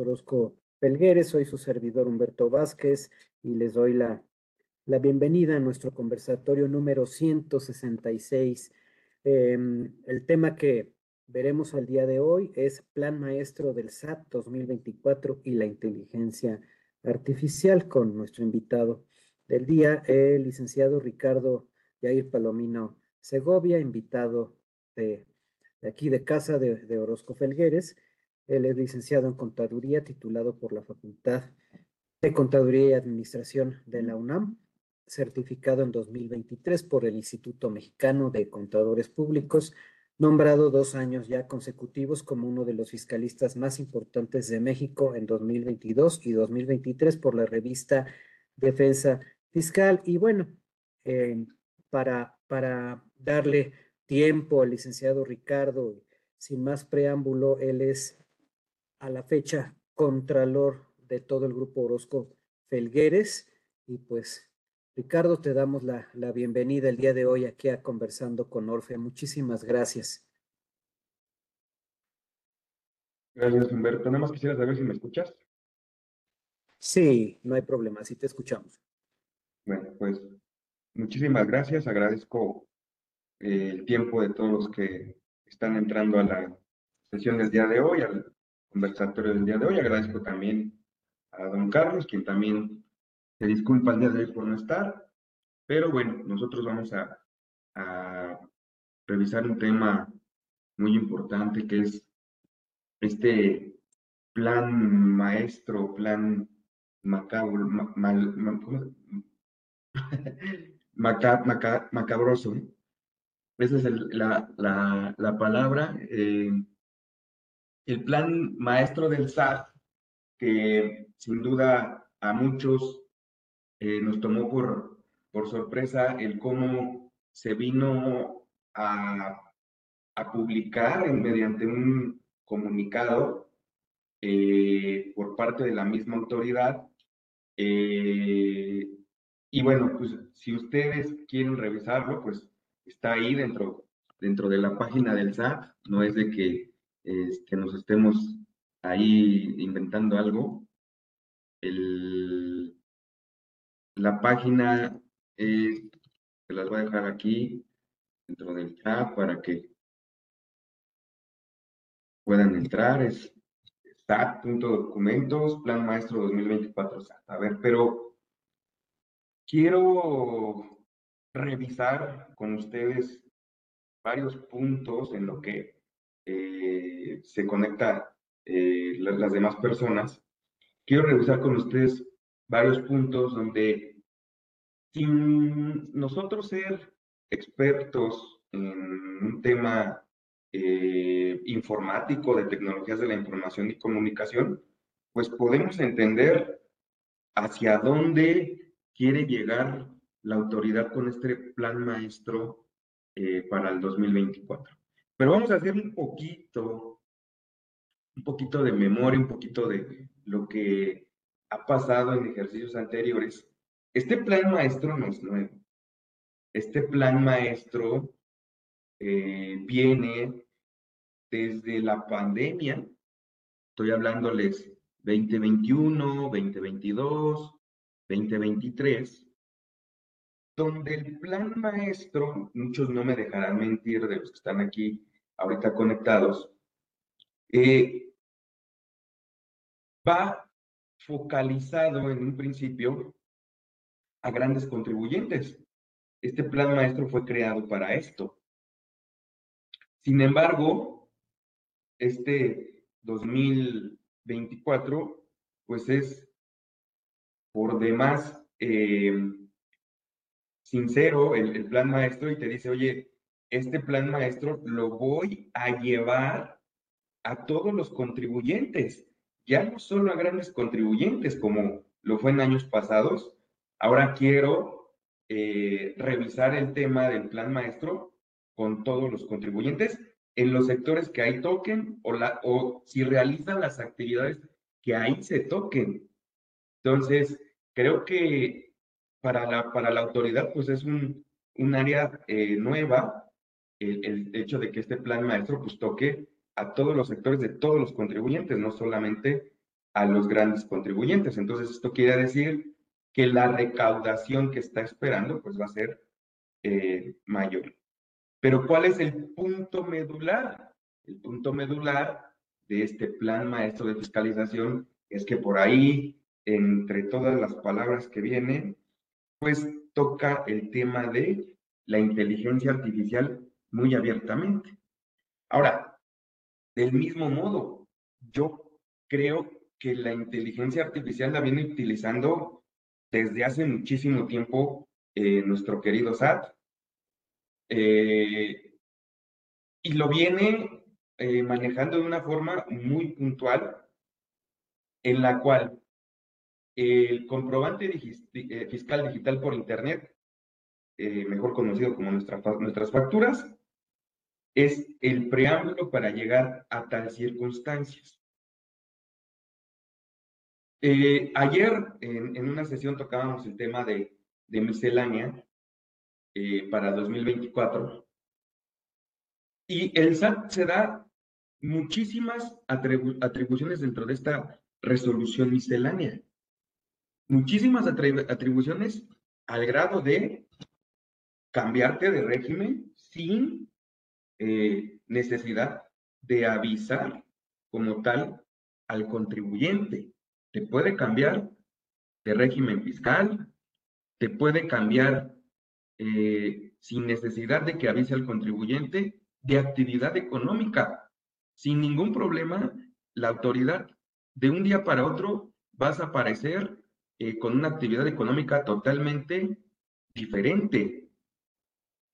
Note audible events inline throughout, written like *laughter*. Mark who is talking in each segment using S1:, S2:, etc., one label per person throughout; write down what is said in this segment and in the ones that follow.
S1: Orozco Pelgueres, soy su servidor Humberto Vázquez y les doy la, la bienvenida a nuestro conversatorio número 166. Em, el tema que veremos al día de hoy es Plan Maestro del SAT 2024 y la inteligencia artificial con nuestro invitado del día, el licenciado Ricardo Yair Palomino Segovia, invitado de, aquí de casa de, de Orozco Felgueres. Él es licenciado en Contaduría, titulado por la Facultad de Contaduría y Administración de la UNAM, certificado en 2023 por el Instituto Mexicano de Contadores Públicos, nombrado dos años ya consecutivos como uno de los fiscalistas más importantes de México en 2022 y 2023 por la revista Defensa Fiscal. Y bueno, eh, para, para darle tiempo al licenciado Ricardo, sin más preámbulo, él es a la fecha contralor de todo el grupo Orozco Felgueres. Y pues, Ricardo, te damos la, la bienvenida el día de hoy aquí a Conversando con Orfe. Muchísimas gracias.
S2: Gracias, Humberto. Nada más quisiera saber si me escuchas.
S1: Sí, no hay problema, sí te escuchamos.
S2: Bueno, pues muchísimas gracias. Agradezco eh, el tiempo de todos los que están entrando a la sesión del día de hoy, al conversatorio del día de hoy. Agradezco también a don Carlos, quien también se disculpa el día de hoy por no estar. Pero bueno, nosotros vamos a, revisar un tema muy importante que es este plan maestro, plan macabro, ma, mal, ma, *laughs* maca, maca, macabroso. Esa es la, la, la, palabra. Eh, el plan maestro del SAT, que sin duda a muchos eh, nos tomó por, por sorpresa el cómo se vino a, a publicar mediante un comunicado eh, por parte de la misma autoridad. Eh, y bueno, pues si ustedes quieren revisarlo, pues está ahí dentro, dentro de la página del SAT. No es de que este, nos estemos ahí inventando algo. La página eh, se las voy a dejar aquí dentro del chat para que puedan entrar. Es SAT.documentos, Plan Maestro 2024 SAT. A ver, pero quiero revisar con ustedes varios puntos en lo que eh, se conecta eh, las, demás personas, quiero revisar con ustedes varios puntos donde sin nosotros ser expertos en un tema eh, informático de tecnologías de la información y comunicación, pues podemos entender hacia dónde quiere llegar la autoridad con este plan maestro para el 2024. Pero vamos a hacer un poquito, un poquito de memoria, un poquito de lo que ha pasado en ejercicios anteriores. Este plan maestro no es nuevo. Este plan maestro eh, viene desde la pandemia, estoy hablándoles 2021, 2022, 2023, donde el plan maestro, muchos no me dejarán mentir de los que están aquí ahorita conectados, eh, va focalizado en un principio a grandes contribuyentes. Este plan maestro fue creado para esto. Sin embargo, este 2024, pues es por demás eh, sincero el, el, plan maestro y te dice, oye, este plan maestro lo voy a llevar a todos los contribuyentes, ya no solo a grandes contribuyentes como lo fue en años pasados, ahora quiero eh, revisar el tema del plan maestro con todos los contribuyentes en los sectores que o, la, o si realizan las actividades que ahí se toquen. Entonces, creo que para la, para la autoridad, pues es un, un área eh, nueva el, el, hecho de que este plan maestro pues toque a todos los sectores de todos los contribuyentes, no solamente a los grandes contribuyentes. Entonces, esto quiere decir que la recaudación que está esperando pues va a ser eh, mayor. Pero ¿cuál es el punto medular? El punto medular de este plan maestro de fiscalización es que por ahí, entre todas las palabras que vienen, pues toca el tema de la inteligencia artificial muy abiertamente. Ahora, del mismo modo, yo creo que la inteligencia artificial la viene utilizando desde hace muchísimo tiempo eh, nuestro querido SAT. Eh, y lo viene eh, manejando de una forma muy puntual, en la cual el comprobante fiscal digital por Internet, mejor conocido como nuestras facturas, es el preámbulo para llegar a tal circunstancias. Eh, ayer en, una sesión tocábamos el tema de, miscelánea eh, para 2024 y el SAT se da muchísimas atribuciones dentro de esta resolución miscelánea. Muchísimas atribuciones al grado de cambiarte de régimen sin eh, necesidad de avisar como tal al contribuyente. Te puede cambiar de régimen fiscal, te puede cambiar eh, sin necesidad de que avise al contribuyente de actividad económica. Sin ningún problema, la autoridad de un día para otro vas a aparecer eh, con una actividad económica totalmente diferente.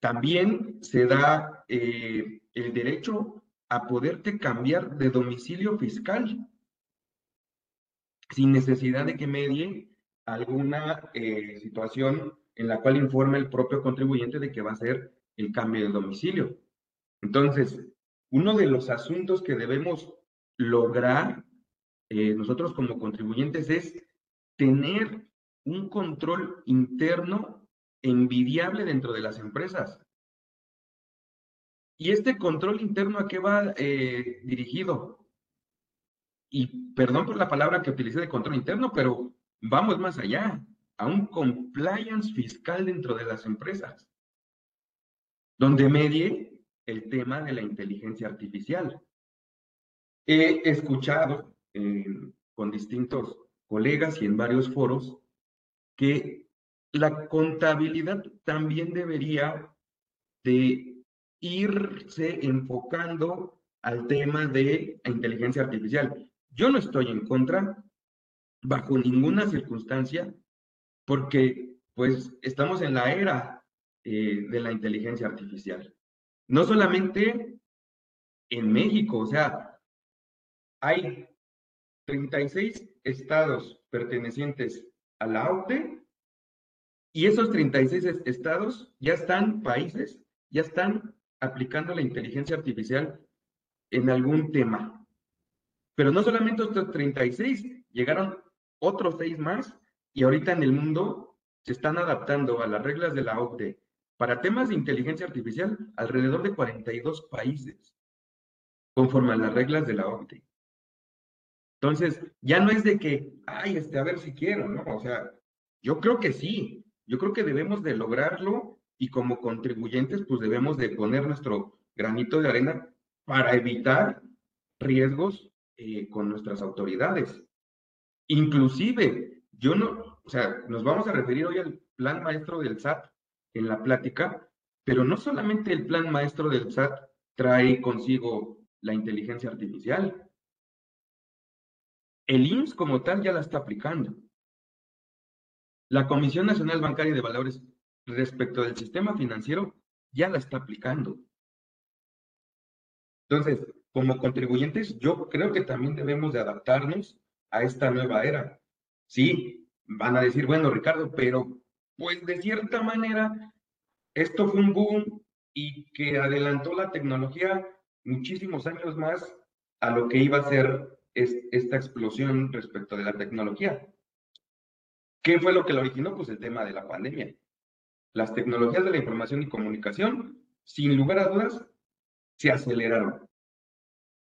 S2: También se da eh, el derecho a poderte cambiar de domicilio fiscal sin necesidad de que medie alguna eh, situación en la cual informe el propio contribuyente de que va a ser el cambio de domicilio. Entonces, uno de los asuntos que debemos lograr eh, nosotros como contribuyentes es tener un control interno envidiable dentro de las empresas. ¿Y este control interno a qué va eh, dirigido? Y perdón por la palabra que utilicé de control interno, pero vamos más allá, a un compliance fiscal dentro de las empresas, donde medie el tema de la inteligencia artificial. He escuchado eh, con distintos colegas y en varios foros que la contabilidad también debería de irse enfocando al tema de inteligencia artificial. Yo no estoy en contra bajo ninguna circunstancia porque pues estamos en la era eh, de la inteligencia artificial. No solamente en México, o sea, hay 36 estados pertenecientes a la OCDE y esos 36 estados ya están, países, ya están aplicando la inteligencia artificial en algún tema. Pero no solamente estos 36, llegaron otros seis más y ahorita en el mundo se están adaptando a las reglas de la OCDE para temas de inteligencia artificial alrededor de 42 países, conforme a las reglas de la OCDE. Entonces, ya no es de que, ay, este, a ver si quiero, ¿no? O sea, yo creo que sí, yo creo que debemos de lograrlo y como contribuyentes, pues debemos de poner nuestro granito de arena para evitar riesgos eh, con nuestras autoridades. Inclusive, yo no, o sea, nos vamos a referir hoy al plan maestro del SAT en la plática, pero no solamente el plan maestro del SAT trae consigo la inteligencia artificial. El IMSS como tal ya la está aplicando. La Comisión Nacional Bancaria de Valores respecto del sistema financiero ya la está aplicando. Entonces, como contribuyentes, yo creo que también debemos de adaptarnos a esta nueva era. Sí, van a decir, bueno, Ricardo, pero pues de cierta manera, esto fue un boom y que adelantó la tecnología muchísimos años más a lo que iba a ser esta explosión respecto de la tecnología. ¿Qué fue lo que lo originó? Pues el tema de la pandemia. Las tecnologías de la información y comunicación, sin lugar a dudas, se aceleraron.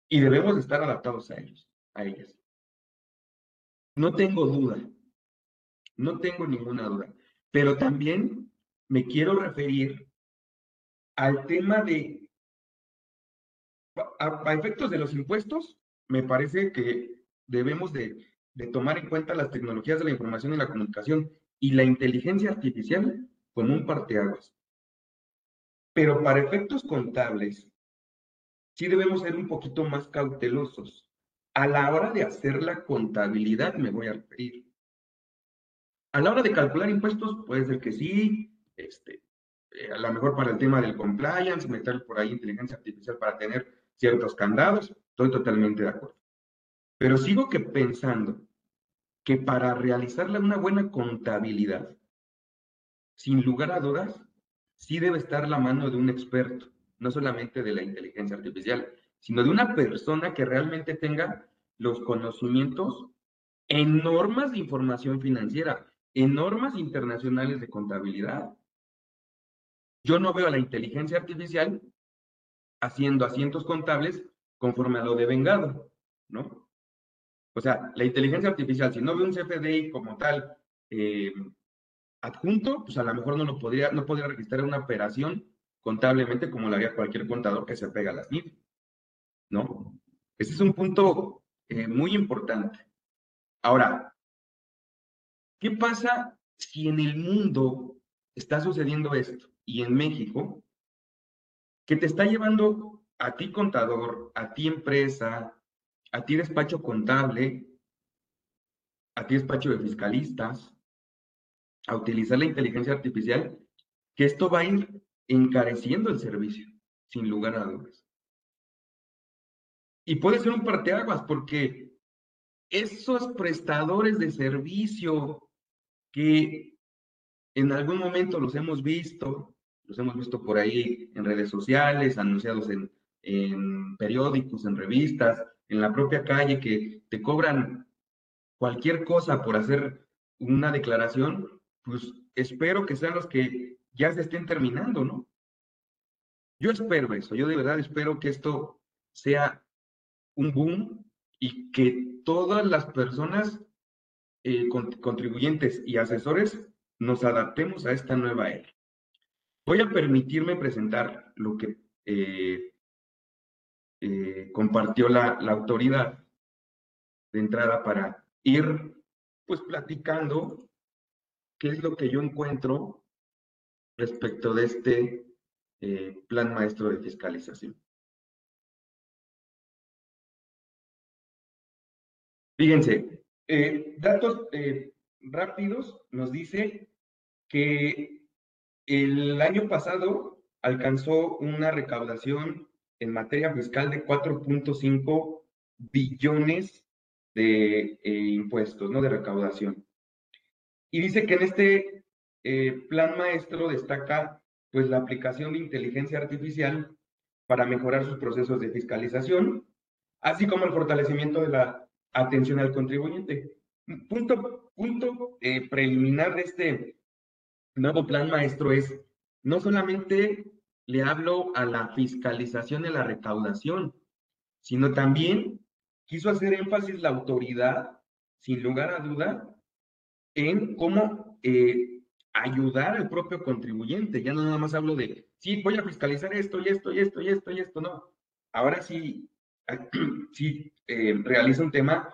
S2: Y debemos estar adaptados a ellos, a ellas. No tengo duda, no tengo ninguna duda, pero también me quiero referir al tema de, a, efectos de los impuestos, me parece que debemos de, de tomar en cuenta las tecnologías de la información y la comunicación y la inteligencia artificial como un parteaguas. Pero para efectos contables, sí debemos ser un poquito más cautelosos. A la hora de hacer la contabilidad, me voy a referir. A la hora de calcular impuestos, puede ser que sí, este, eh, a lo mejor para el tema del compliance, meter por ahí inteligencia artificial para tener ciertos candados, estoy totalmente de acuerdo. Pero sigo que pensando que para realizarle una buena contabilidad, sin lugar a dudas, sí debe estar la mano de un experto, no solamente de la inteligencia artificial, sino de una persona que realmente tenga los conocimientos en normas de información financiera, en normas internacionales de contabilidad. Yo no veo a la inteligencia artificial haciendo asientos contables conforme a lo de vengado, ¿no? O sea, la inteligencia artificial, si no ve un CFDI como tal eh, adjunto, pues a lo mejor no lo podría, no podría registrar una operación contablemente como lo haría cualquier contador que se pega a las NIF, ¿no? Ese es un punto eh, muy importante. Ahora, ¿qué pasa si en el mundo está sucediendo esto y en México, que te está llevando a ti contador, a ti empresa, a ti despacho contable, a ti despacho de fiscalistas, a utilizar la inteligencia artificial, que esto va a ir encareciendo el servicio, sin lugar a dudas. Y puede ser un parteaguas porque esos prestadores de servicio que en algún momento los hemos visto, los hemos visto por ahí en redes sociales, anunciados en, periódicos, en revistas, en la propia calle, que te cobran cualquier cosa por hacer una declaración, pues espero que sean los que ya se estén terminando, ¿no? Yo espero eso, yo de verdad espero que esto sea un boom y que todas las personas eh, contribuyentes y asesores nos adaptemos a esta nueva era. Voy a permitirme presentar lo que eh, eh, compartió la, la autoridad de entrada para ir pues platicando qué es lo que yo encuentro respecto de este eh, plan maestro de fiscalización. Fíjense, eh, datos rápidos nos dice que el año pasado alcanzó una recaudación en materia fiscal de 4.5 billones de impuestos, ¿no? De recaudación. Y dice que en este plan maestro destaca pues la aplicación de inteligencia artificial para mejorar sus procesos de fiscalización, así como el fortalecimiento de la atención al contribuyente. Punto, punto eh, preliminar de este nuevo plan maestro es, no solamente le hablo a la fiscalización y la recaudación, sino también quiso hacer énfasis la autoridad, sin lugar a duda, en cómo eh, ayudar al propio contribuyente. Ya no nada más hablo de, sí, voy a fiscalizar esto y esto y esto y esto y esto, no. Ahora sí, *clears throat* sí eh, realiza un tema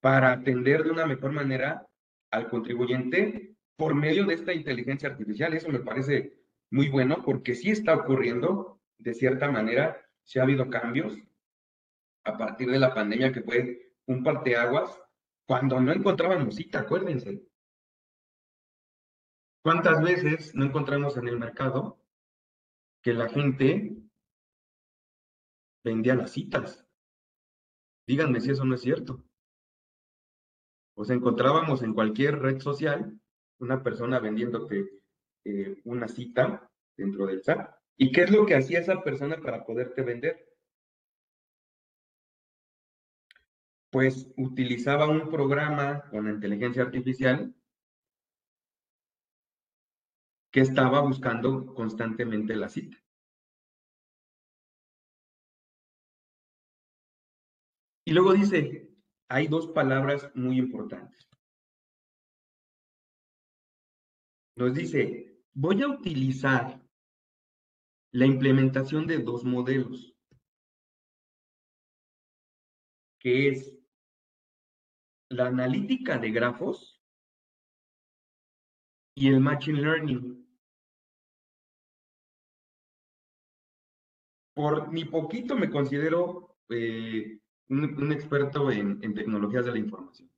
S2: para atender de una mejor manera al contribuyente por medio de esta inteligencia artificial. Eso me parece muy bueno porque sí está ocurriendo, de cierta manera, sí ha habido cambios a partir de la pandemia que fue un parteaguas cuando no encontrábamos cita, acuérdense. ¿Cuántas veces no encontramos en el mercado que la gente vendía las citas? Díganme si eso no es cierto. O encontrábamos en cualquier red social una persona vendiéndote eh, una cita dentro del SAT. ¿Y qué es lo que hacía esa persona para poderte vender? Pues utilizaba un programa con inteligencia artificial que estaba buscando constantemente la cita. Y luego dice, hay dos palabras muy importantes. Nos dice, voy a utilizar la implementación de dos modelos, que es la analítica de grafos y el machine learning. Por mi poquito me considero eh, un, experto en, en tecnologías de la información.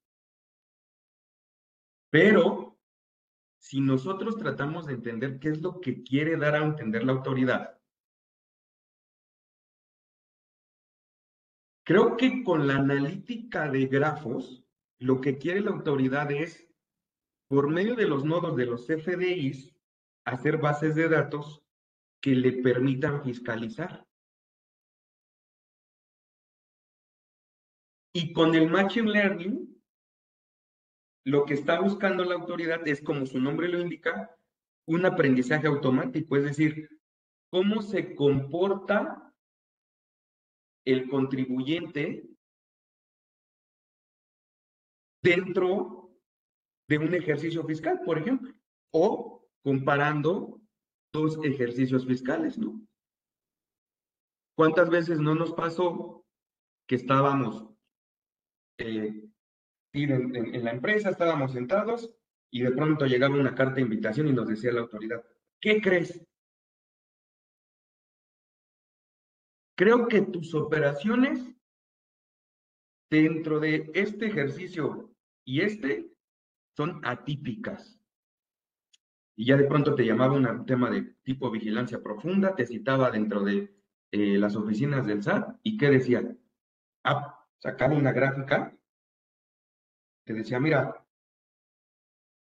S2: Pero si nosotros tratamos de entender qué es lo que quiere dar a entender la autoridad, creo que con la analítica de grafos, lo que quiere la autoridad es, por medio de los nodos de los FDIs, hacer bases de datos que le permitan fiscalizar. Y con el Machine Learning, lo que está buscando la autoridad es, como su nombre lo indica, un aprendizaje automático, es decir, cómo se comporta el contribuyente dentro de un ejercicio fiscal, por ejemplo, o comparando dos ejercicios fiscales, ¿no? ¿Cuántas veces no nos pasó que estábamos eh, en, la empresa, estábamos sentados y de pronto llegaba una carta de invitación y nos decía la autoridad, ¿qué crees? Creo que tus operaciones dentro de este ejercicio y este son atípicas. Y ya de pronto te llamaba un tema de tipo vigilancia profunda, te citaba dentro de eh, las oficinas del SAT y ¿qué decía? Ah, sacaba una gráfica te decía, mira,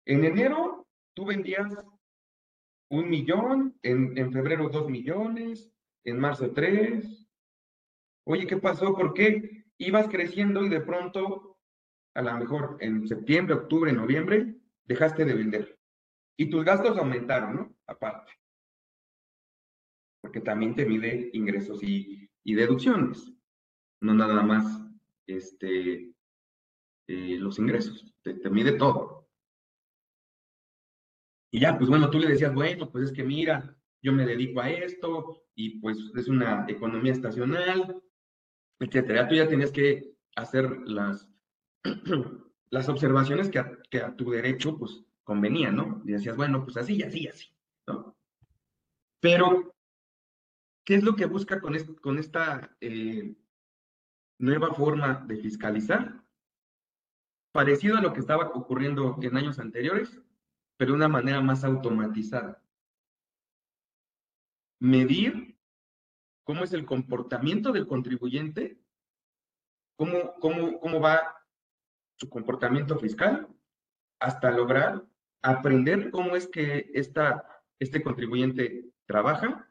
S2: en enero tú vendías un millón, en, en febrero dos millones, en marzo tres. Oye, ¿qué pasó? ¿Por qué ibas creciendo y de pronto, a lo mejor en septiembre, octubre, noviembre, dejaste de vender? Y tus gastos aumentaron, ¿no? Aparte. Porque también te mide ingresos y, y deducciones. No nada más este, eh, los ingresos, te, mide todo. Y ya, pues bueno, tú le decías, bueno, pues es que mira, yo me dedico a esto y pues es una economía estacional, etcétera. Tú ya tenías que hacer las, *clears throat* las observaciones que a, que a tu derecho pues convenían, ¿no? Y decías, bueno, pues así, así, así, ¿no? Pero, ¿qué es lo que busca con, con esta eh, nueva forma de fiscalizar? Parecido a lo que estaba ocurriendo en años anteriores, pero de una manera más automatizada. Medir cómo es el comportamiento del contribuyente, cómo, cómo, cómo va su comportamiento fiscal, hasta lograr aprender cómo es que esta, este contribuyente trabaja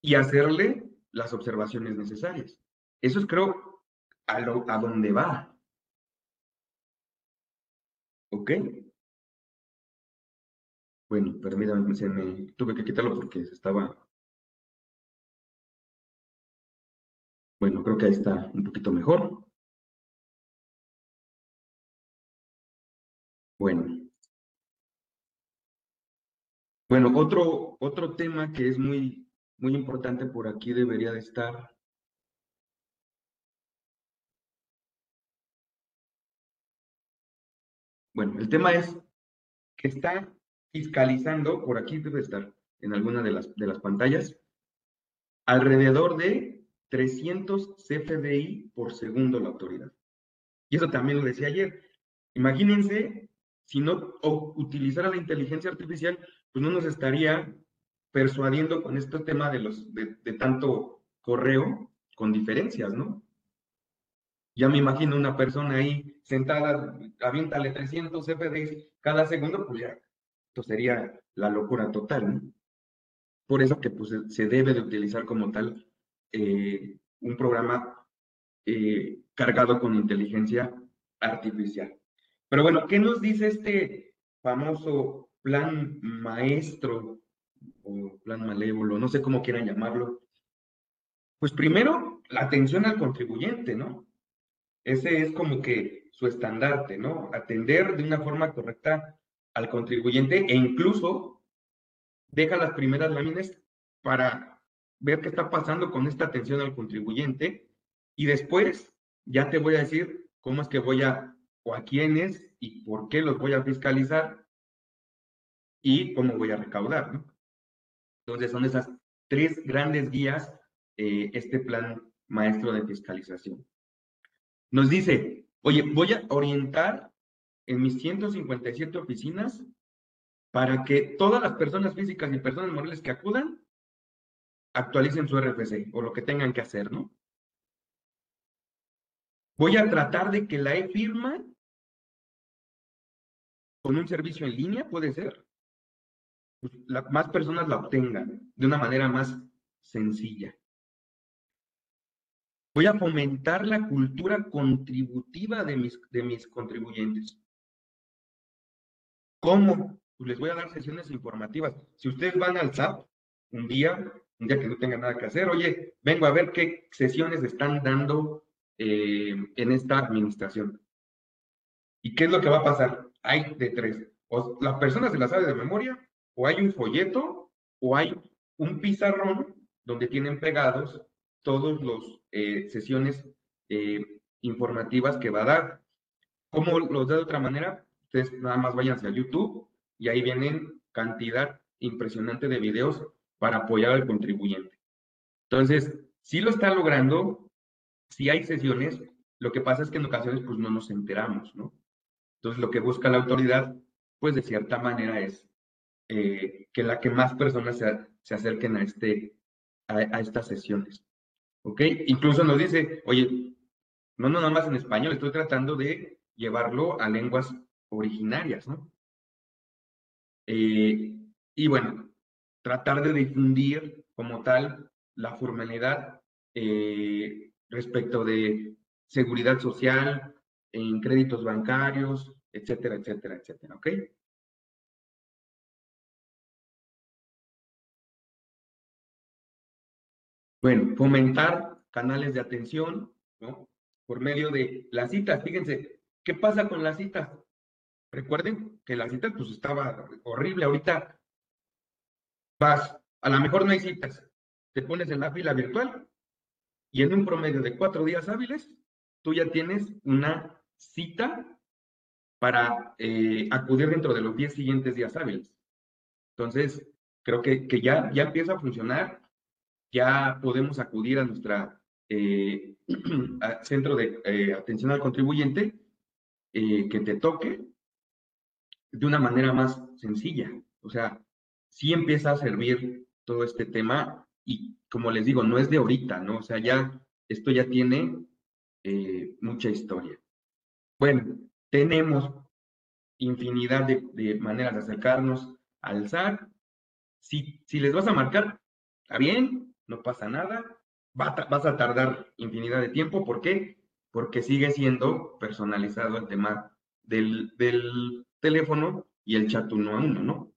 S2: y hacerle las observaciones necesarias. Eso es, creo, a, lo, a dónde va. ¿Ok? Bueno, permítame, se me tuve que quitarlo porque estaba... Bueno, creo que ahí está un poquito mejor. Bueno. Bueno, otro, otro tema que es muy, muy importante por aquí debería de estar Bueno, el tema es que está fiscalizando, por aquí debe estar en alguna de las, de las pantallas, alrededor de 300 CFDI por segundo la autoridad. Y eso también lo decía ayer. Imagínense si no utilizara la inteligencia artificial, pues no nos estaría persuadiendo con este tema de, los, de, de tanto correo con diferencias, ¿no? Ya me imagino una persona ahí sentada, aviéntale 300 FDs cada segundo, pues ya, esto sería la locura total, ¿no? Por eso que pues, se debe de utilizar como tal eh, un programa eh, cargado con inteligencia artificial. Pero bueno, ¿qué nos dice este famoso plan maestro o plan malévolo, no sé cómo quieran llamarlo? Pues primero, la atención al contribuyente, ¿no? Ese es como que su estandarte, ¿no? Atender de una forma correcta al contribuyente e incluso deja las primeras láminas para ver qué está pasando con esta atención al contribuyente y después ya te voy a decir cómo es que voy a, o a quiénes y por qué los voy a fiscalizar y cómo voy a recaudar, ¿no? Entonces son esas tres grandes guías, eh, este plan maestro de fiscalización. Nos dice, oye, voy a orientar en mis 157 oficinas para que todas las personas físicas y personas morales que acudan actualicen su RFC o lo que tengan que hacer, ¿no? Voy a tratar de que la e-firma con un servicio en línea, puede ser, pues, más personas la obtengan de una manera más sencilla. Voy a fomentar la cultura contributiva de mis, de mis contribuyentes. ¿Cómo? Pues les voy a dar sesiones informativas. Si ustedes van al SAP un día, un día que no tengan nada que hacer, oye, vengo a ver qué sesiones están dando eh, en esta administración. ¿Y qué es lo que va a pasar? Hay de tres. O la persona se la sabe de memoria, o hay un folleto, o hay un pizarrón donde tienen pegados todos los eh, sesiones eh, informativas que va a dar. ¿Cómo los da de otra manera? Ustedes nada más váyanse a YouTube y ahí vienen cantidad impresionante de videos para apoyar al contribuyente. Entonces, si lo está logrando, si hay sesiones, lo que pasa es que en ocasiones pues no nos enteramos, ¿no? Entonces, lo que busca la autoridad, pues de cierta manera es eh, que la que más personas se, se acerquen a, este, a estas sesiones. ¿Ok? Incluso nos dice, oye, no, no, nada más en español, estoy tratando de llevarlo a lenguas originarias, ¿no? Eh, y bueno, tratar de difundir como tal la formalidad eh, respecto de seguridad social, en créditos bancarios, etcétera, etcétera, etcétera, ¿ok? Bueno, fomentar canales de atención, ¿no? Por medio de las citas. Fíjense, ¿qué pasa con las citas? Recuerden que la cita pues estaba horrible. Ahorita vas, a lo mejor no hay citas, te pones en la fila virtual y en un promedio de cuatro días hábiles, tú ya tienes una cita para eh, acudir dentro de los diez siguientes días hábiles. Entonces, creo que, que ya, ya empieza a funcionar ya podemos acudir a nuestra eh, *clears throat* centro de eh, atención al contribuyente eh, que te toque de una manera más sencilla. O sea, sí empieza a servir todo este tema y como les digo, no es de ahorita, ¿no? O sea, ya esto ya tiene mucha historia. Bueno, tenemos infinidad de, maneras de acercarnos al SAT. Si, si les vas a marcar, está bien, no pasa nada, vas a tardar infinidad de tiempo, ¿por qué? Porque sigue siendo personalizado el tema del, teléfono y el chat uno a uno, ¿no?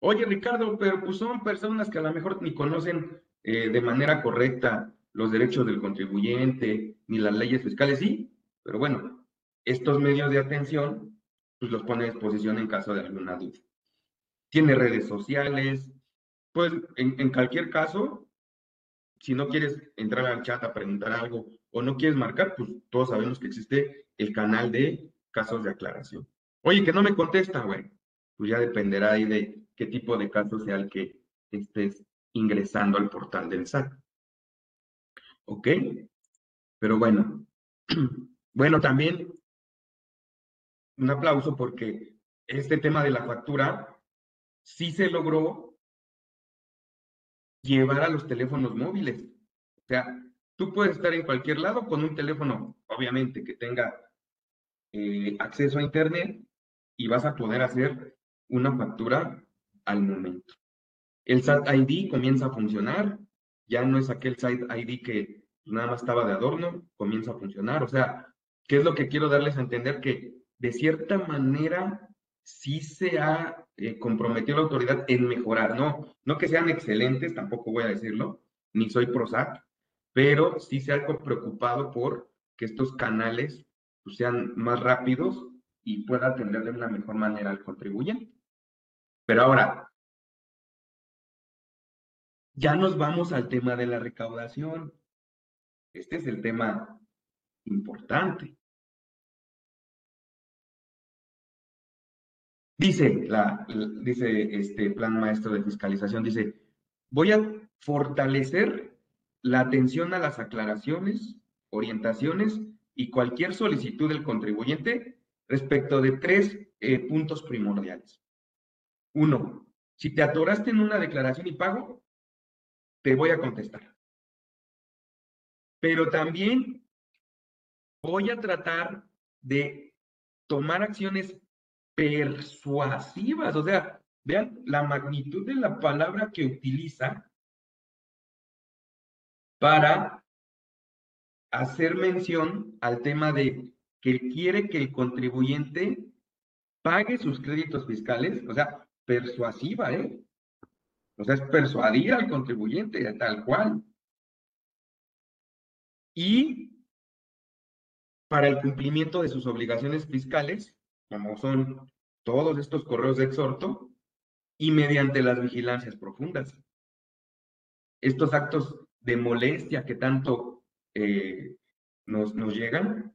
S2: Oye, Ricardo, pero pues son personas que a lo mejor ni conocen eh, de manera correcta los derechos del contribuyente, ni las leyes fiscales, sí, pero bueno, estos medios de atención, pues los pone a disposición en caso de alguna duda. Tiene redes sociales, pues en, en cualquier caso, si no quieres entrar al chat a preguntar algo o no quieres marcar, pues todos sabemos que existe el canal de casos de aclaración. Oye, que no me contesta, güey. Pues ya dependerá ahí de qué tipo de caso sea el que estés ingresando al portal del SAT. ¿Ok? Pero bueno, *clears throat* bueno, también un aplauso porque este tema de la factura sí se logró llevar a los teléfonos móviles. O sea, tú puedes estar en cualquier lado con un teléfono, obviamente, que tenga eh, acceso a Internet y vas a poder hacer una factura al momento. El SAT ID comienza a funcionar, ya no es aquel SAT ID que nada más estaba de adorno, comienza a funcionar. O sea, ¿qué es lo que quiero darles a entender? Que de cierta manera sí se ha eh, comprometido la autoridad en mejorar, ¿no? No que sean excelentes, tampoco voy a decirlo, ni soy PROSAC, pero sí se ha preocupado por que estos canales pues, sean más rápidos y pueda atender de una mejor manera al contribuyente. Pero ahora, ya nos vamos al tema de la recaudación. Este es el tema importante. Dice, la, dice este plan maestro de fiscalización, dice, voy a fortalecer la atención a las aclaraciones, orientaciones y cualquier solicitud del contribuyente respecto de tres eh, puntos primordiales. Uno, si te atoraste en una declaración y pago, te voy a contestar. Pero también voy a tratar de tomar acciones persuasivas, o sea, vean la magnitud de la palabra que utiliza para hacer mención al tema de que quiere que el contribuyente pague sus créditos fiscales, o sea, persuasiva, ¿eh? O sea, es persuadir al contribuyente, tal cual. Y para el cumplimiento de sus obligaciones fiscales, como son todos estos correos de exhorto, y mediante las vigilancias profundas. Estos actos de molestia que tanto eh, nos, nos, llegan,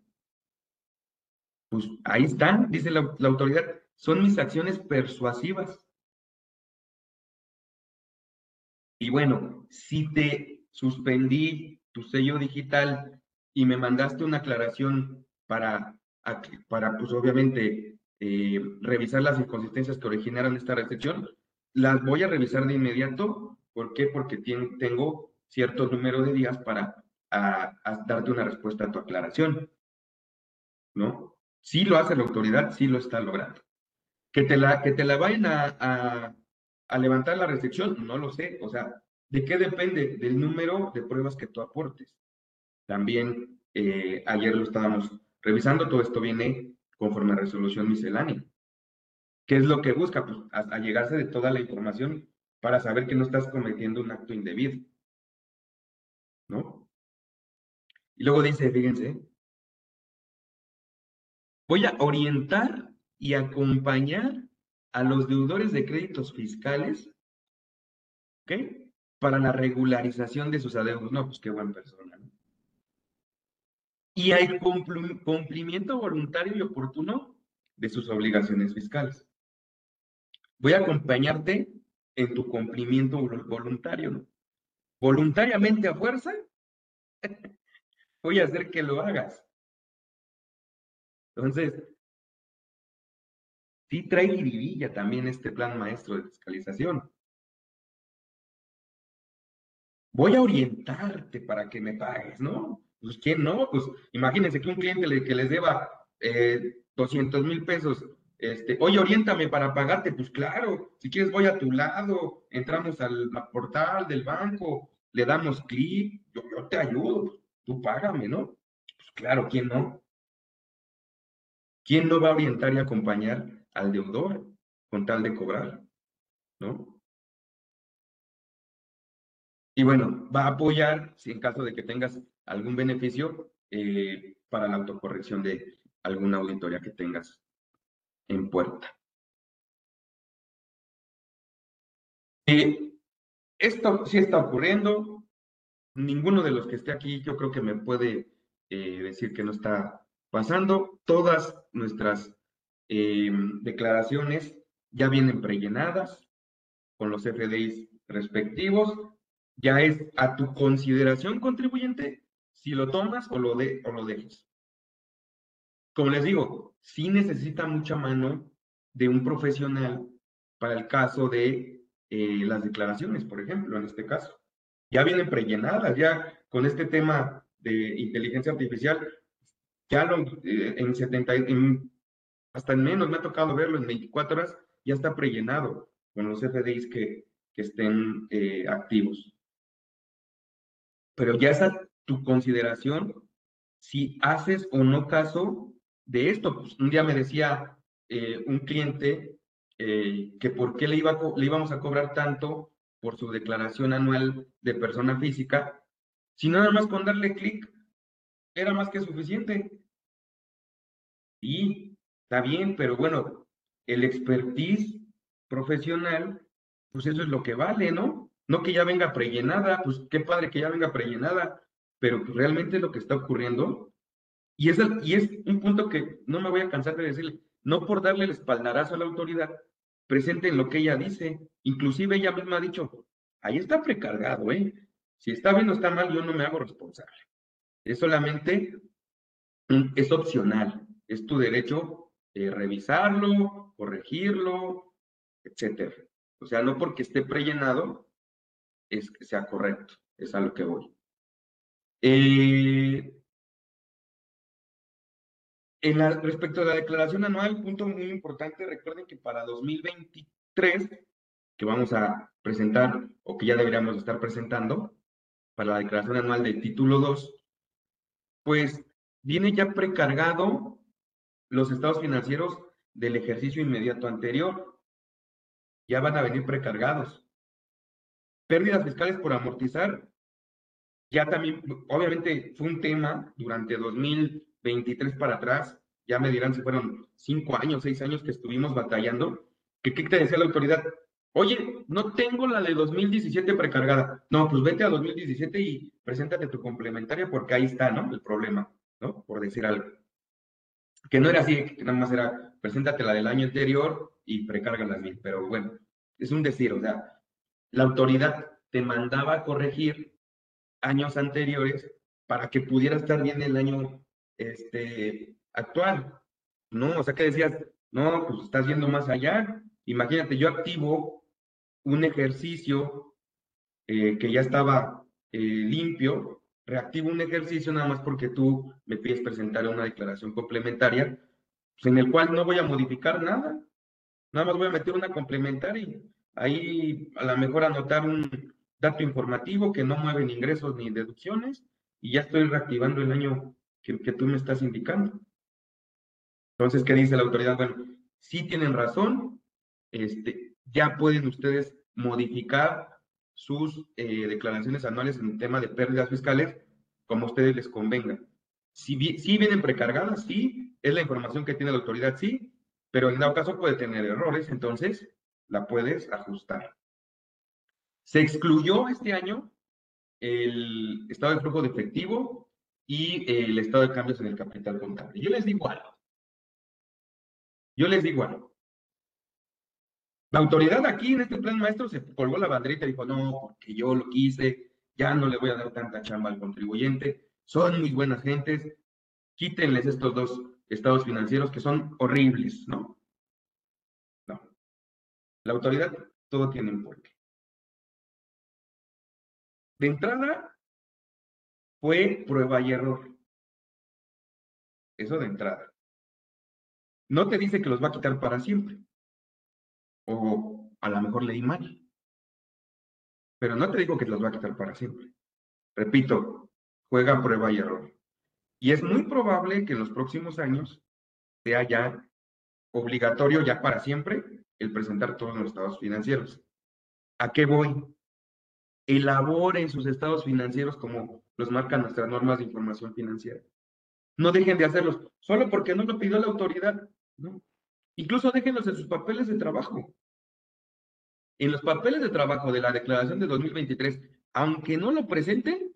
S2: pues ahí están, dice la, la autoridad, son mis acciones persuasivas. Y bueno, si te suspendí tu sello digital y me mandaste una aclaración para para, pues obviamente, eh, revisar las inconsistencias que originaron esta restricción, las voy a revisar de inmediato. ¿Por qué? Porque tengo cierto número de días para darte una respuesta a tu aclaración. ¿No? Si lo hace la autoridad, sí lo está logrando. Que te la, que te la vayan a, a levantar la restricción, no lo sé. O sea, ¿de qué depende? Del número de pruebas que tú aportes. También eh, ayer lo estábamos Revisando todo esto viene conforme a resolución miscelánea. ¿Qué es lo que busca? Pues a, llegarse de toda la información para saber que no estás cometiendo un acto indebido. ¿No? Y luego dice, fíjense, voy a orientar y acompañar a los deudores de créditos fiscales. Para la regularización de sus adeudos. No, pues qué buena persona. Y hay cumplimiento voluntario y oportuno de sus obligaciones fiscales. Voy a acompañarte en tu cumplimiento voluntario, ¿no? Voluntariamente a fuerza, *laughs* voy a hacer que lo hagas. Entonces, sí trae vivilla también este plan maestro de fiscalización. Voy a orientarte para que me pagues, ¿no? Pues, ¿quién no? Pues, imagínense que un cliente le, que les deba eh, 200 mil pesos, este, oye, oriéntame para pagarte, pues claro, si quieres voy a tu lado, entramos al portal del banco, le damos clic, yo, yo, te ayudo, tú págame, ¿no? Pues claro, ¿quién no? ¿Quién no va a orientar y acompañar al deudor con tal de cobrar? ¿No? Y bueno, va a apoyar, si en caso de que tengas algún beneficio eh, para la autocorrección de alguna auditoría que tengas en puerta. Eh, esto sí está ocurriendo. Ninguno de los que esté aquí yo creo que me puede eh, decir que no está pasando. Todas nuestras declaraciones ya vienen prellenadas con los FDIs respectivos. Ya es a tu consideración contribuyente si lo tomas o lo, de, o lo dejes. Como les digo, sí necesita mucha mano de un profesional para el caso de eh, las declaraciones, por ejemplo, en este caso. Ya vienen prellenadas, ya con este tema de inteligencia artificial, ya lo, eh, en 70, hasta en menos me ha tocado verlo, en 24 horas ya está prellenado con los FDIs que, que estén eh, activos. Pero ya esa tu consideración si haces o no caso de esto. Pues, un día me decía eh, un cliente eh, que por qué le, iba le íbamos a cobrar tanto por su declaración anual de persona física, si nada más con darle clic era más que suficiente. Sí, está bien, pero bueno, el expertise profesional, pues eso es lo que vale, ¿no? No que ya venga prellenada, pues qué padre que ya venga prellenada, pero pues realmente lo que está ocurriendo, y es, y es un punto que no me voy a cansar de decirle, no por darle el espaldarazo a la autoridad, presenten lo que ella dice, inclusive ella misma ha dicho, ahí está precargado, ¿eh? Si está bien o está mal, yo no me hago responsable. Es solamente, es opcional, es tu derecho eh, revisarlo, corregirlo, etcétera. O sea, no porque esté prellenado es que sea correcto, es a lo que voy. Eh, en respecto a la declaración anual, punto muy importante, recuerden que para 2023, que vamos a presentar o que ya deberíamos estar presentando, para la declaración anual de título 2, pues viene ya precargado los estados financieros del ejercicio inmediato anterior. Ya van a venir precargados. Pérdidas fiscales por amortizar. Ya también, obviamente, fue un tema durante 2023 para atrás. Ya me dirán si fueron cinco años, seis años que estuvimos batallando. ¿Qué, qué te decía la autoridad? Oye, no tengo la de 2017 precargada. No, pues vete a 2017 y preséntate tu complementaria porque ahí está, ¿no? El problema, ¿no? Por decir algo. Que no era así, que nada más era, preséntate la del año anterior y las mil. Pero bueno, es un decir, o sea, la autoridad te mandaba a corregir años anteriores para que pudiera estar bien el año este, actual. ¿No? O sea, que decías, no, pues estás yendo más allá. Imagínate, yo activo un ejercicio eh, que ya estaba eh, limpio, reactivo un ejercicio nada más porque tú me pides presentar una declaración complementaria, pues, en el cual no voy a modificar nada, nada más voy a meter una complementaria, ahí a lo mejor anotar un dato informativo que no mueve ni ingresos ni deducciones, y ya estoy reactivando el año que, tú me estás indicando. Entonces, ¿qué dice la autoridad? Bueno, sí tienen razón, este, ya pueden ustedes modificar sus eh, declaraciones anuales en tema de pérdidas fiscales como a ustedes les convenga. Si, si vienen precargadas, sí, es la información que tiene la autoridad, sí, pero en dado caso puede tener errores, entonces la puedes ajustar. Se excluyó este año el estado de flujo de efectivo y el estado de cambios en el capital contable. Yo les digo algo. Yo les digo algo. La autoridad aquí en este plan maestro se colgó la banderita y dijo, no, porque yo lo quise, ya no le voy a dar tanta chamba al contribuyente, son muy buenas gentes, quítenles estos dos estados financieros que son horribles, ¿no? La autoridad todo tiene un porqué. De entrada, fue prueba y error. Eso de entrada. No te dice que los va a quitar para siempre o a lo mejor leí mal. Pero no te digo que los va a quitar para siempre. Repito, juega prueba y error. Y es muy probable que en los próximos años sea ya obligatorio, ya para siempre, el presentar todos los estados financieros. ¿A qué voy? Elaboren sus estados financieros como los marcan nuestras normas de información financiera. No dejen de hacerlos, solo porque no lo pidió la autoridad. ¿no? Incluso déjenlos en sus papeles de trabajo. En los papeles de trabajo de la declaración de 2023, aunque no lo presenten,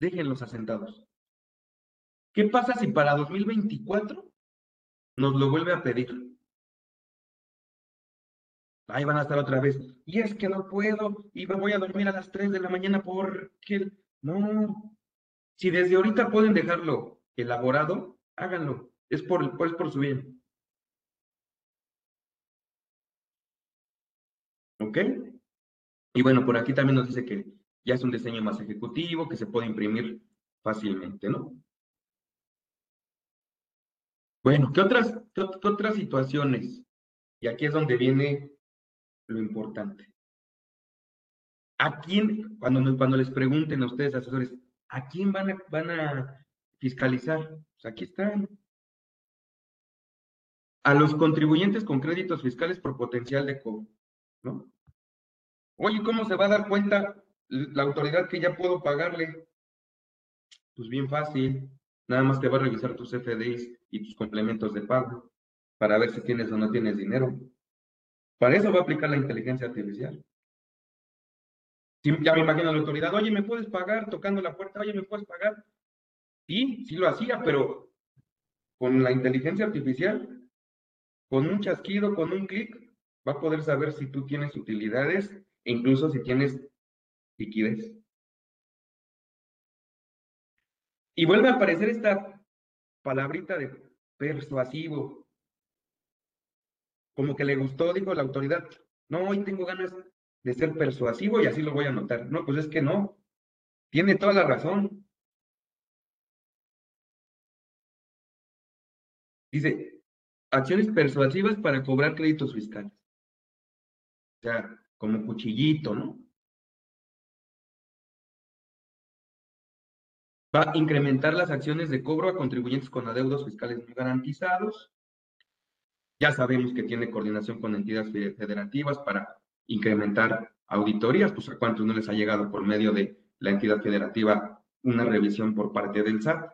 S2: déjenlos asentados. ¿Qué pasa si para 2024 nos lo vuelve a pedir? Ahí van a estar otra vez. Y es que no puedo, y voy a dormir a las 3 de la mañana porque... No. Si desde ahorita pueden dejarlo elaborado, háganlo. Es por, es por su bien. ¿Ok? Y bueno, por aquí también nos dice que ya es un diseño más ejecutivo, que se puede imprimir fácilmente, ¿no? Bueno, ¿qué otras, otras situaciones? Y aquí es donde viene lo importante. ¿A quién, cuando, cuando les pregunten a ustedes, asesores, ¿a quién van a, van a fiscalizar? Pues aquí están. A los contribuyentes con créditos fiscales por potencial de cobro. ¿no? Oye, ¿cómo se va a dar cuenta la autoridad que ya puedo pagarle? Pues bien fácil. Nada más te va a revisar tus FDIs y tus complementos de pago para ver si tienes o no tienes dinero. Para eso va a aplicar la inteligencia artificial. ya me imagino la autoridad, oye, ¿me puedes pagar tocando la puerta? Oye, ¿me puedes pagar? Sí, sí lo hacía, pero con la inteligencia artificial, con un chasquido, con un clic, va a poder saber si tú tienes utilidades e incluso si tienes liquidez. Y vuelve a aparecer esta palabrita de persuasivo. Como que le gustó, dijo la autoridad, no, hoy tengo ganas de ser persuasivo y así lo voy a anotar. No, pues es que no. Tiene toda la razón. Dice, acciones persuasivas para cobrar créditos fiscales. O sea, como cuchillito, ¿no? Va a incrementar las acciones de cobro a contribuyentes con adeudos fiscales no garantizados. Ya sabemos que tiene coordinación con entidades federativas para incrementar auditorías, pues a cuántos no les ha llegado por medio de la entidad federativa una revisión por parte del SAT.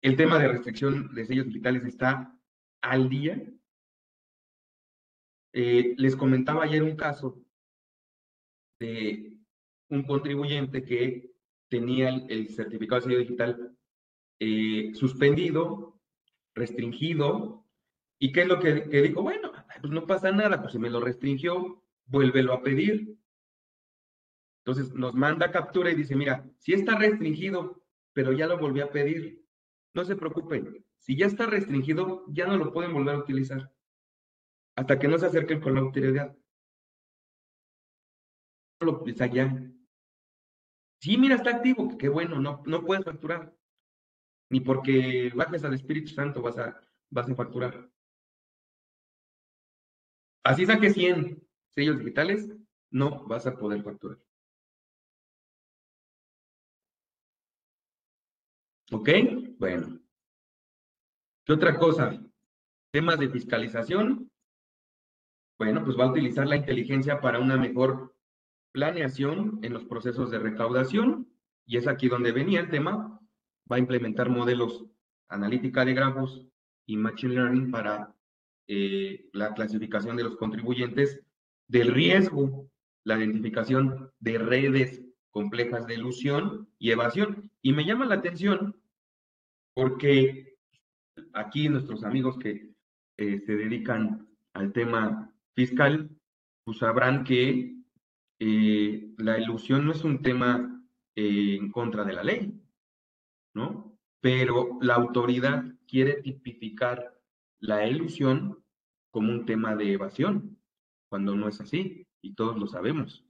S2: El tema de restricción de sellos digitales está al día. Eh, les comentaba ayer un caso de un contribuyente que tenía el, certificado de sello digital eh, suspendido, restringido, y qué es lo que, que, dijo, bueno, pues no pasa nada, pues si me lo restringió, vuélvelo a pedir. Entonces nos manda captura y dice, mira, si está restringido, pero ya lo volví a pedir, no se preocupen, si ya está restringido, ya no lo pueden volver a utilizar hasta que no se acerquen con la autoridad. Lo allá. Sí, mira, está activo, qué bueno, no, no puedes facturar. Ni porque bajes al Espíritu Santo vas a, vas a facturar. Así saque 100 sellos digitales, no vas a poder facturar. ¿Ok? Bueno. ¿Qué otra cosa? Temas de fiscalización. Bueno, pues va a utilizar la inteligencia para una mejor planeación en los procesos de recaudación. Y es aquí donde venía el tema. Va a implementar modelos analítica de grafos y machine learning para eh, la clasificación de los contribuyentes del riesgo, la identificación de redes complejas de ilusión y evasión. Y me llama la atención porque aquí nuestros amigos que eh, se dedican al tema fiscal, pues sabrán que eh, la ilusión no es un tema eh, en contra de la ley, ¿no? Pero la autoridad quiere tipificar la ilusión como un tema de evasión, cuando no es así, y todos lo sabemos,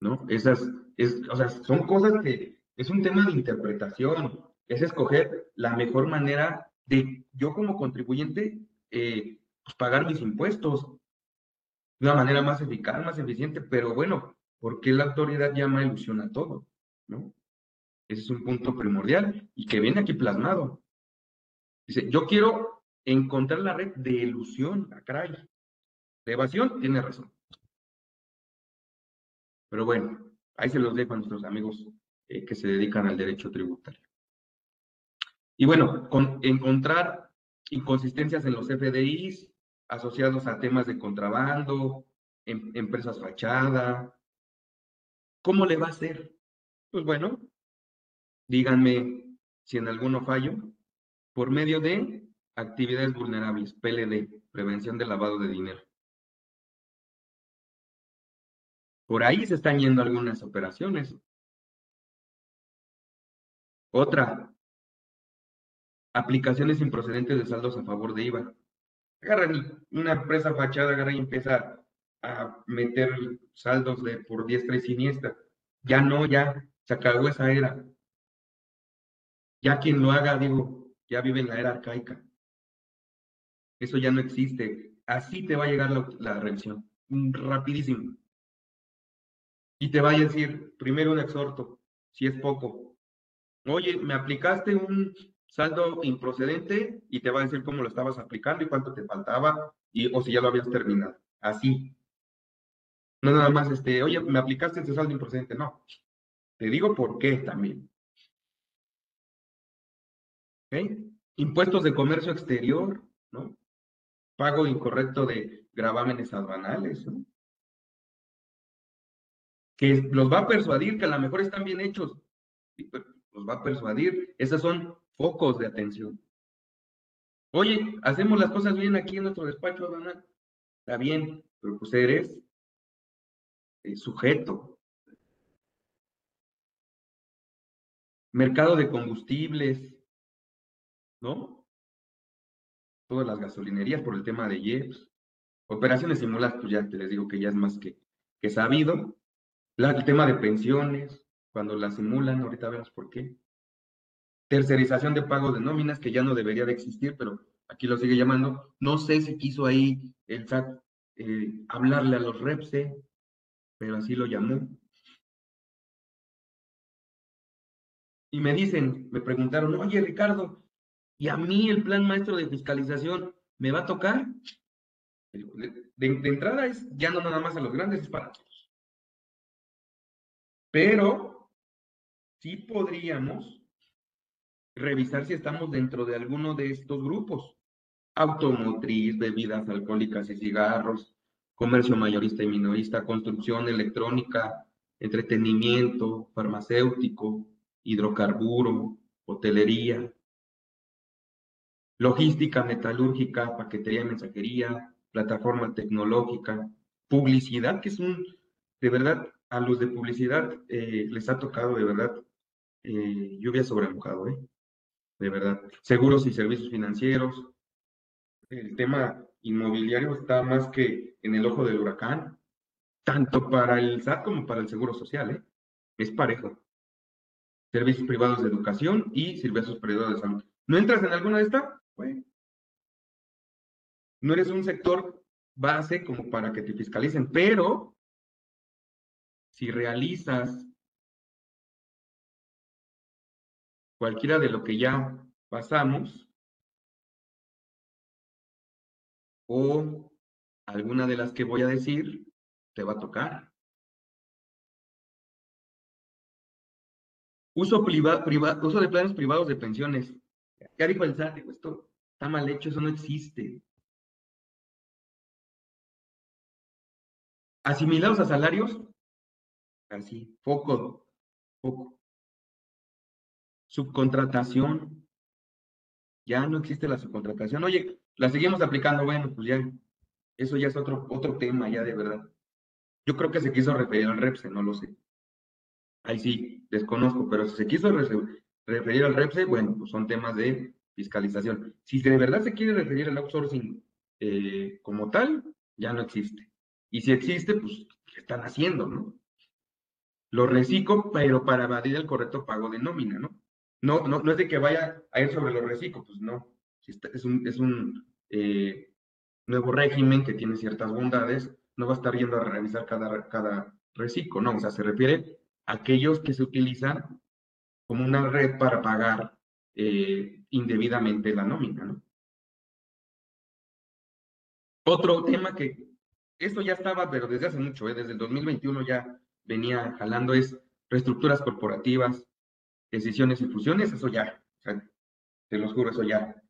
S2: ¿no? Esas, es, o sea, son cosas que es un tema de interpretación, es escoger la mejor manera de yo como contribuyente eh, pues pagar mis impuestos de una manera más eficaz, más eficiente, pero bueno, ¿por qué la autoridad llama ilusión a todo? ¿No? Ese es un punto primordial y que viene aquí plasmado. Dice, yo quiero encontrar la red de ilusión, a caray. De evasión, tiene razón. Pero bueno, ahí se los dejo a nuestros amigos eh, que se dedican al derecho tributario. Y bueno, con, encontrar inconsistencias en los FDIs asociados a temas de contrabando, em, empresas fachada. ¿Cómo le va a hacer? Pues bueno, díganme si en alguno fallo, por medio de actividades vulnerables, PLD, prevención del lavado de dinero. Por ahí se están yendo algunas operaciones. Otra, aplicaciones improcedentes de saldos a favor de IVA. Agarran una empresa fachada, agarra y empieza a meter saldos de por diestra y siniestra. Ya no, ya se acabó esa era. Ya quien lo haga, digo, ya vive en la era arcaica. Eso ya no existe. Así te va a llegar la, la revisión. Rapidísimo. Y te va a decir, primero un exhorto, si es poco. Oye, me aplicaste un saldo improcedente y te va a decir cómo lo estabas aplicando y cuánto te faltaba y, o si ya lo habías terminado. Así. No nada más, este, oye, me aplicaste ese saldo improcedente. No. Te digo por qué también. Impuestos de comercio exterior, ¿no? Pago incorrecto de gravámenes aduanales, ¿no? Que los va a persuadir que a lo mejor están bien hechos. Pues, los va a persuadir. Esos son focos de atención. Oye, hacemos las cosas bien aquí en nuestro despacho aduanal. Está bien, pero pues eres sujeto. Mercado de combustibles, ¿no? Todas las gasolinerías por el tema de IEPS. Operaciones simuladas, pues ya te les digo que ya es más que, que sabido. el tema de pensiones, cuando las simulan, ahorita vemos por qué. Tercerización de pago de nóminas, que ya no debería de existir, pero aquí lo sigue llamando. No sé si quiso ahí el SAT eh, hablarle a los REPSE, pero así lo llamó. Y me dicen, me preguntaron, oye Ricardo, ¿y a mí el plan maestro de fiscalización me va a tocar? De, entrada es ya no nada más a los grandes, es para todos. Pero sí podríamos revisar si estamos dentro de alguno de estos grupos. Automotriz, bebidas alcohólicas y cigarros, comercio mayorista y minorista, construcción electrónica, entretenimiento, farmacéutico, hidrocarburo, hotelería, logística metalúrgica, paquetería mensajería, plataforma tecnológica, publicidad, que es un, de verdad, a los de publicidad eh, les ha tocado de verdad eh, lluvia sobre mojado, ¿eh? De verdad. Seguros y servicios financieros. El tema inmobiliario está más que en el ojo del huracán, tanto para el SAT como para el Seguro Social, ¿eh? Es parejo. Servicios privados de educación y servicios privados de salud. ¿No entras en alguna de estas? No eres un sector base como para que te fiscalicen, pero si realizas cualquiera de lo que ya pasamos, o alguna de las que voy a decir te va a tocar. Uso, uso de planes privados de pensiones. Ya dijo el SAT, esto está mal hecho, eso no existe. Asimilados a salarios, así, poco, poco. Subcontratación, ya no existe la subcontratación. Oye, la seguimos aplicando, bueno, pues ya, eso ya es otro, otro tema, ya de verdad. Yo creo que se quiso referir al REPSE, no lo sé. Ahí sí, desconozco, pero si se quiso referir al REPSE, bueno, pues son temas de fiscalización. Si de verdad se quiere referir al outsourcing eh, como tal, ya no existe. Y si existe, pues, ¿qué están haciendo, no? Lo reciclo, pero para evadir el correcto pago de nómina, ¿no? No, no, no es de que vaya a ir sobre los reciclos, pues no. Es un, es un eh, nuevo régimen que tiene ciertas bondades, no va a estar yendo a revisar cada, cada reciclo, no, o sea, se refiere a aquellos que se utilizan como una red para pagar eh, indebidamente la nómina, ¿no? Otro tema que, esto ya estaba, pero desde hace mucho, ¿eh? desde el 2021 ya venía jalando, es reestructuras corporativas, decisiones y fusiones, eso ya, o sea, te los juro, eso ya,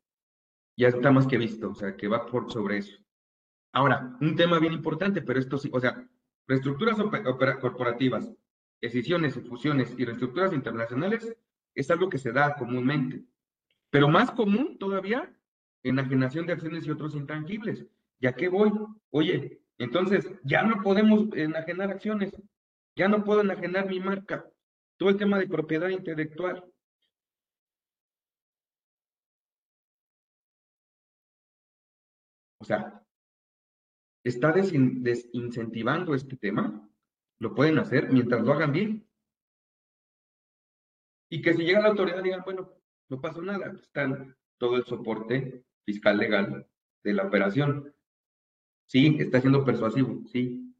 S2: ya está más que visto, o sea, que va por sobre eso. Ahora, un tema bien importante, pero esto sí, o sea, reestructuras corporativas, decisiones, fusiones y reestructuras internacionales es algo que se da comúnmente, pero más común todavía enajenación de acciones y otros intangibles. ¿Ya qué voy? Oye, entonces ya no podemos enajenar acciones, ya no puedo enajenar mi marca, todo el tema de propiedad intelectual. O sea, está desincentivando este tema, lo pueden hacer mientras lo hagan bien. Y que si llega la autoridad digan, bueno, no pasó nada, están todo el soporte fiscal legal de la operación. Sí, está siendo persuasivo, sí.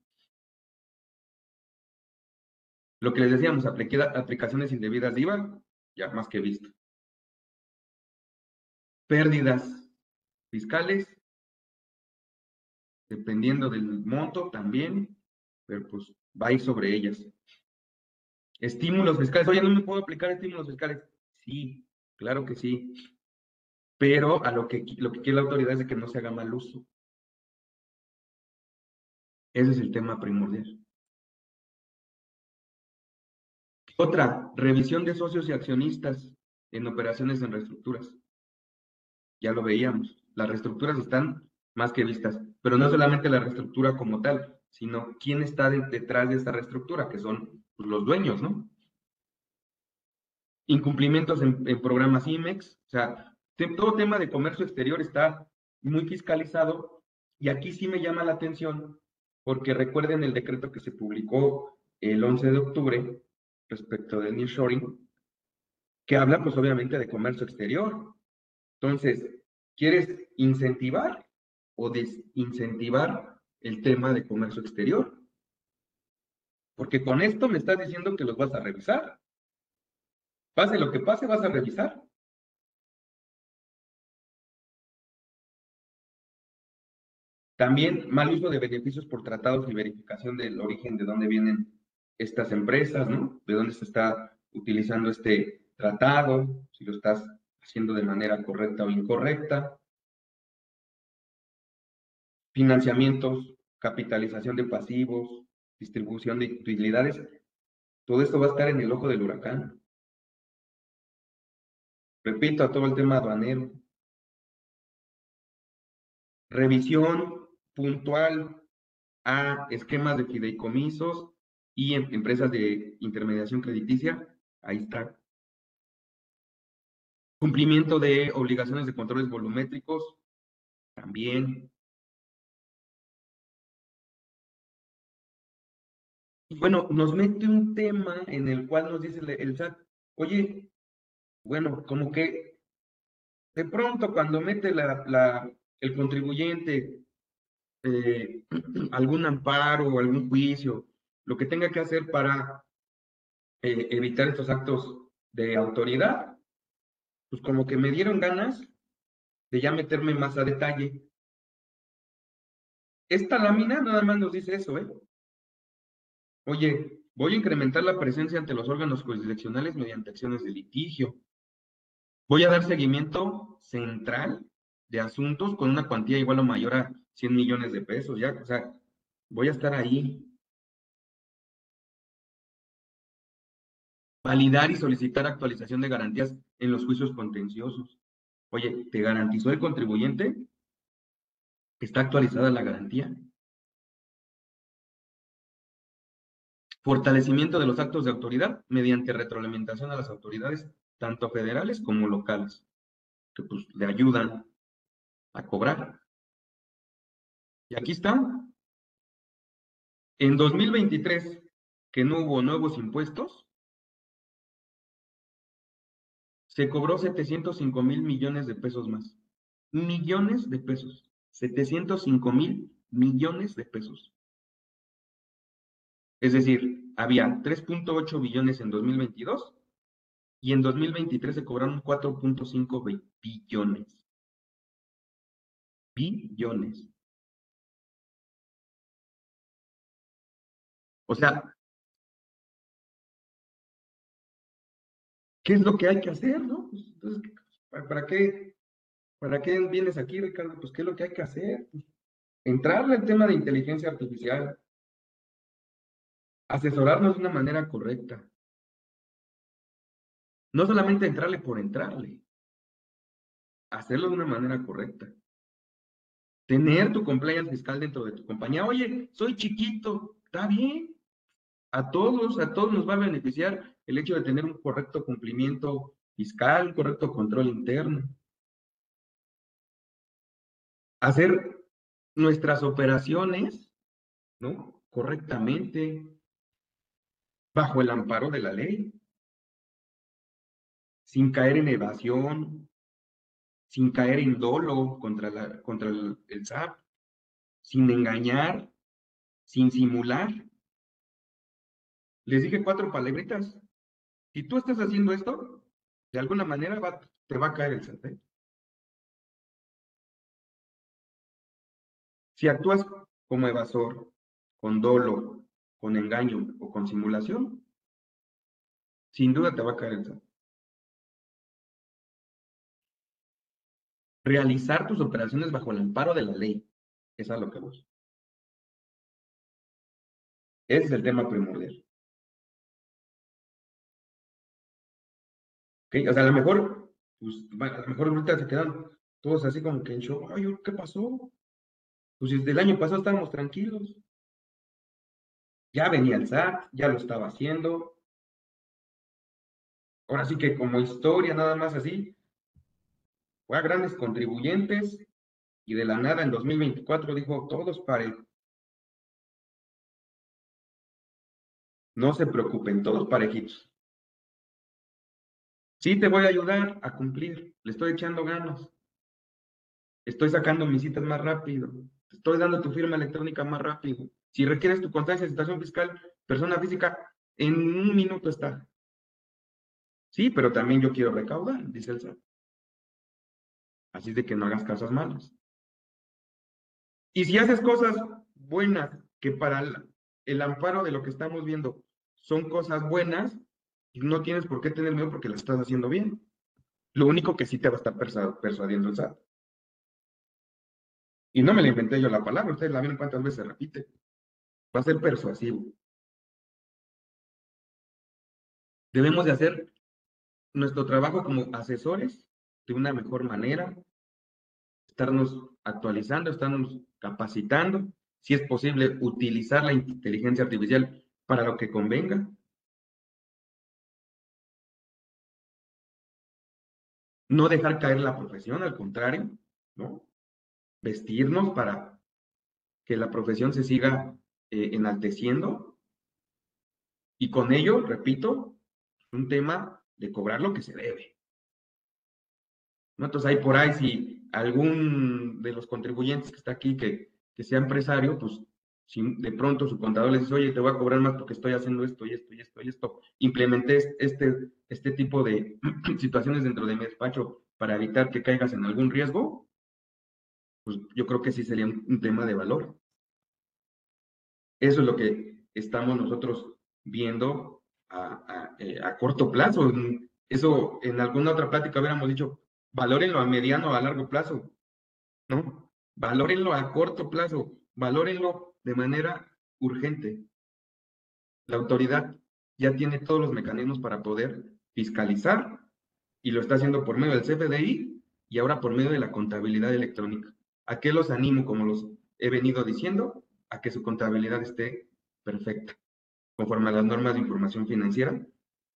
S2: Lo que les decíamos, aplicaciones indebidas de IVA, ya más que visto. Pérdidas fiscales, dependiendo del monto también, pero pues va a ir sobre ellas. Estímulos fiscales. Oye, ¿no me puedo aplicar estímulos fiscales? Sí, claro que sí. pero a lo que, lo que quiere la autoridad es de que no se haga mal uso. Ese es el tema primordial. Otra, revisión de socios y accionistas en operaciones en reestructuras. Ya lo veíamos, las reestructuras están más que vistas, pero no solamente la reestructura como tal, sino quién está detrás de esta reestructura, que son pues, los dueños, ¿no? Incumplimientos en, programas IMEX, o sea, todo tema de comercio exterior está muy fiscalizado y aquí sí me llama la atención porque recuerden el decreto que se publicó el 11 de octubre respecto del nearshoring, que habla pues obviamente de comercio exterior. Entonces, ¿quieres incentivar o desincentivar el tema de comercio exterior? Porque con esto me estás diciendo que los vas a revisar. Pase lo que pase, vas a revisar. También mal uso de beneficios por tratados y verificación del origen de dónde vienen estas empresas, ¿no? De dónde se está utilizando este tratado, si lo estás haciendo de manera correcta o incorrecta. Financiamientos, capitalización de pasivos, distribución de utilidades. Todo esto va a estar en el ojo del huracán. Repito, a todo el tema aduanero. Revisión puntual a esquemas de fideicomisos y em, empresas de intermediación crediticia. Ahí está. Cumplimiento de obligaciones de controles volumétricos. También. Bueno, nos mete un tema en el cual nos dice el SAT, oye, bueno, como que de pronto cuando mete el contribuyente eh, *clears throat* algún amparo o algún juicio, lo que tenga que hacer para eh, evitar estos actos de autoridad, pues como que me dieron ganas de ya meterme más a detalle. Esta lámina nada más nos dice eso, ¿eh? Oye, voy a incrementar la presencia ante los órganos jurisdiccionales mediante acciones de litigio. Voy a dar seguimiento central de asuntos con una cuantía igual o mayor a 100 millones de pesos, ya, o sea, voy a estar ahí. Validar y solicitar actualización de garantías en los juicios contenciosos. Oye, ¿te garantizó el contribuyente? ¿Está actualizada la garantía? Fortalecimiento de los actos de autoridad mediante retroalimentación a las autoridades, tanto federales como locales, que pues le ayudan a cobrar. Y aquí está. En 2023, que no hubo nuevos impuestos, se cobró 705 mil millones de pesos más. Millones de pesos. 705 mil millones de pesos. Es decir, había 3.8 billones en 2022 y en 2023 se cobraron 4.5 billones. Billones. O sea, ¿qué es lo que hay que hacer, no? Pues, entonces, ¿para, qué, ¿para qué vienes aquí, Ricardo? Pues, ¿qué es lo que hay que hacer? Pues, entrarle al tema de inteligencia artificial, asesorarnos de una manera correcta. No solamente entrarle por entrarle, hacerlo de una manera correcta. Tener tu compliance fiscal dentro de tu compañía. Oye, soy chiquito, está bien, a todos, a todos nos va a beneficiar el hecho de tener un correcto cumplimiento fiscal, correcto control interno. Hacer nuestras operaciones, ¿no? Correctamente, bajo el amparo de la ley, sin caer en evasión, sin caer en dolo contra, contra el, SAP, sin engañar, sin simular. Les dije cuatro palabritas. Si tú estás haciendo esto, de alguna manera te va a caer el SAT. Si actúas como evasor, con dolo, con engaño o con simulación, sin duda te va a caer el SAT. Realizar tus operaciones bajo el amparo de la ley. Es lo que vos. Ese es el tema primordial. O sea, a lo mejor, pues, a lo mejor ahorita se quedan todos así como que en show, ay, ¿qué pasó? Pues desde el año pasado estábamos tranquilos. Ya venía el SAT, ya lo estaba haciendo. Ahora sí que como historia nada más así, a grandes contribuyentes y de la nada en 2024 dijo todos parejo. No se preocupen, todos parejitos. Sí, te voy a ayudar a cumplir, le estoy echando ganas. Estoy sacando mis citas más rápido. Estoy dando tu firma electrónica más rápido. Si requieres tu constancia de situación fiscal, persona física, en un minuto está. Sí, pero también yo quiero recaudar, dice el SAT. Así de que no hagas cosas malas. Y si haces cosas buenas que para el, amparo de lo que estamos viendo son cosas buenas, no tienes por qué tener miedo porque las estás haciendo bien. Lo único que sí te va a estar persuadiendo el SAT. Y no me la inventé yo la palabra, ustedes la vieron cuántas veces se repite. Va a ser persuasivo. Debemos de hacer nuestro trabajo como asesores de una mejor manera, estarnos actualizando, estarnos capacitando, si es posible, utilizar la inteligencia artificial para lo que convenga. No dejar caer la profesión, al contrario, ¿no? vestirnos para que la profesión se siga eh, enalteciendo. Y con ello, repito, un tema de cobrar lo que se debe. Entonces hay por ahí, si algún de los contribuyentes que está aquí, que, que sea empresario, pues si de pronto su contador le dice, oye, te voy a cobrar más porque estoy haciendo esto y esto y esto y esto, implementé este, este tipo de *clears throat* situaciones dentro de mi despacho para evitar que caigas en algún riesgo, pues yo creo que sí sería un, tema de valor. Eso es lo que estamos nosotros viendo a, eh, corto plazo. Eso en alguna otra plática hubiéramos dicho, valórenlo a mediano o a largo plazo, ¿no? Valórenlo a corto plazo, valórenlo de manera urgente. La autoridad ya tiene todos los mecanismos para poder fiscalizar y lo está haciendo por medio del CFDI y ahora por medio de la contabilidad electrónica. ¿A qué los animo, como los he venido diciendo? A que su contabilidad esté perfecta, conforme a las normas de información financiera,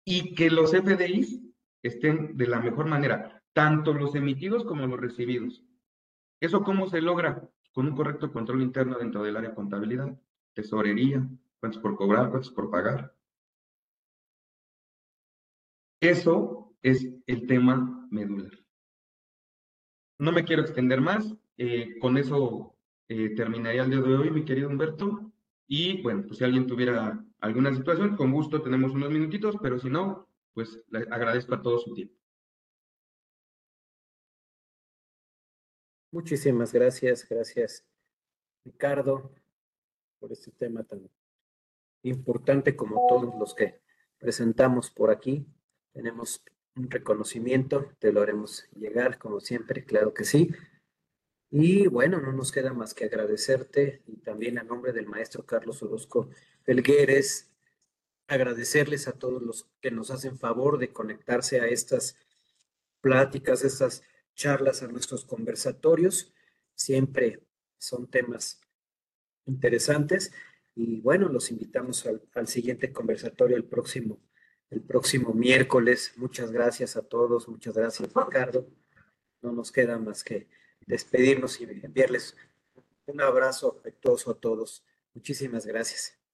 S2: y que los FDIs estén de la mejor manera, tanto los emitidos como los recibidos. ¿Eso cómo se logra? Con un correcto control interno dentro del área de contabilidad, tesorería, cuántos por cobrar, cuántos por pagar. Eso es el tema medular. No me quiero extender más. Eh, con eso eh, terminaría el día de hoy, mi querido Humberto. Y bueno, pues si alguien tuviera alguna situación, con gusto tenemos unos minutitos, pero si no, pues agradezco a todos su tiempo.
S1: Muchísimas gracias, gracias Ricardo por este tema tan importante como todos los que presentamos por aquí. Tenemos un reconocimiento, te lo haremos llegar como siempre, claro que sí. Y bueno, no nos queda más que agradecerte y también a nombre del maestro Carlos Orozco Felgueres, agradecerles a todos los que nos hacen favor de conectarse a estas pláticas, estas charlas, a nuestros conversatorios. Siempre son temas interesantes y bueno, los invitamos al, al siguiente conversatorio el próximo, el próximo miércoles. Muchas gracias a todos, muchas gracias Ricardo. No nos queda más que despedirnos y enviarles un abrazo afectuoso a todos. Muchísimas gracias.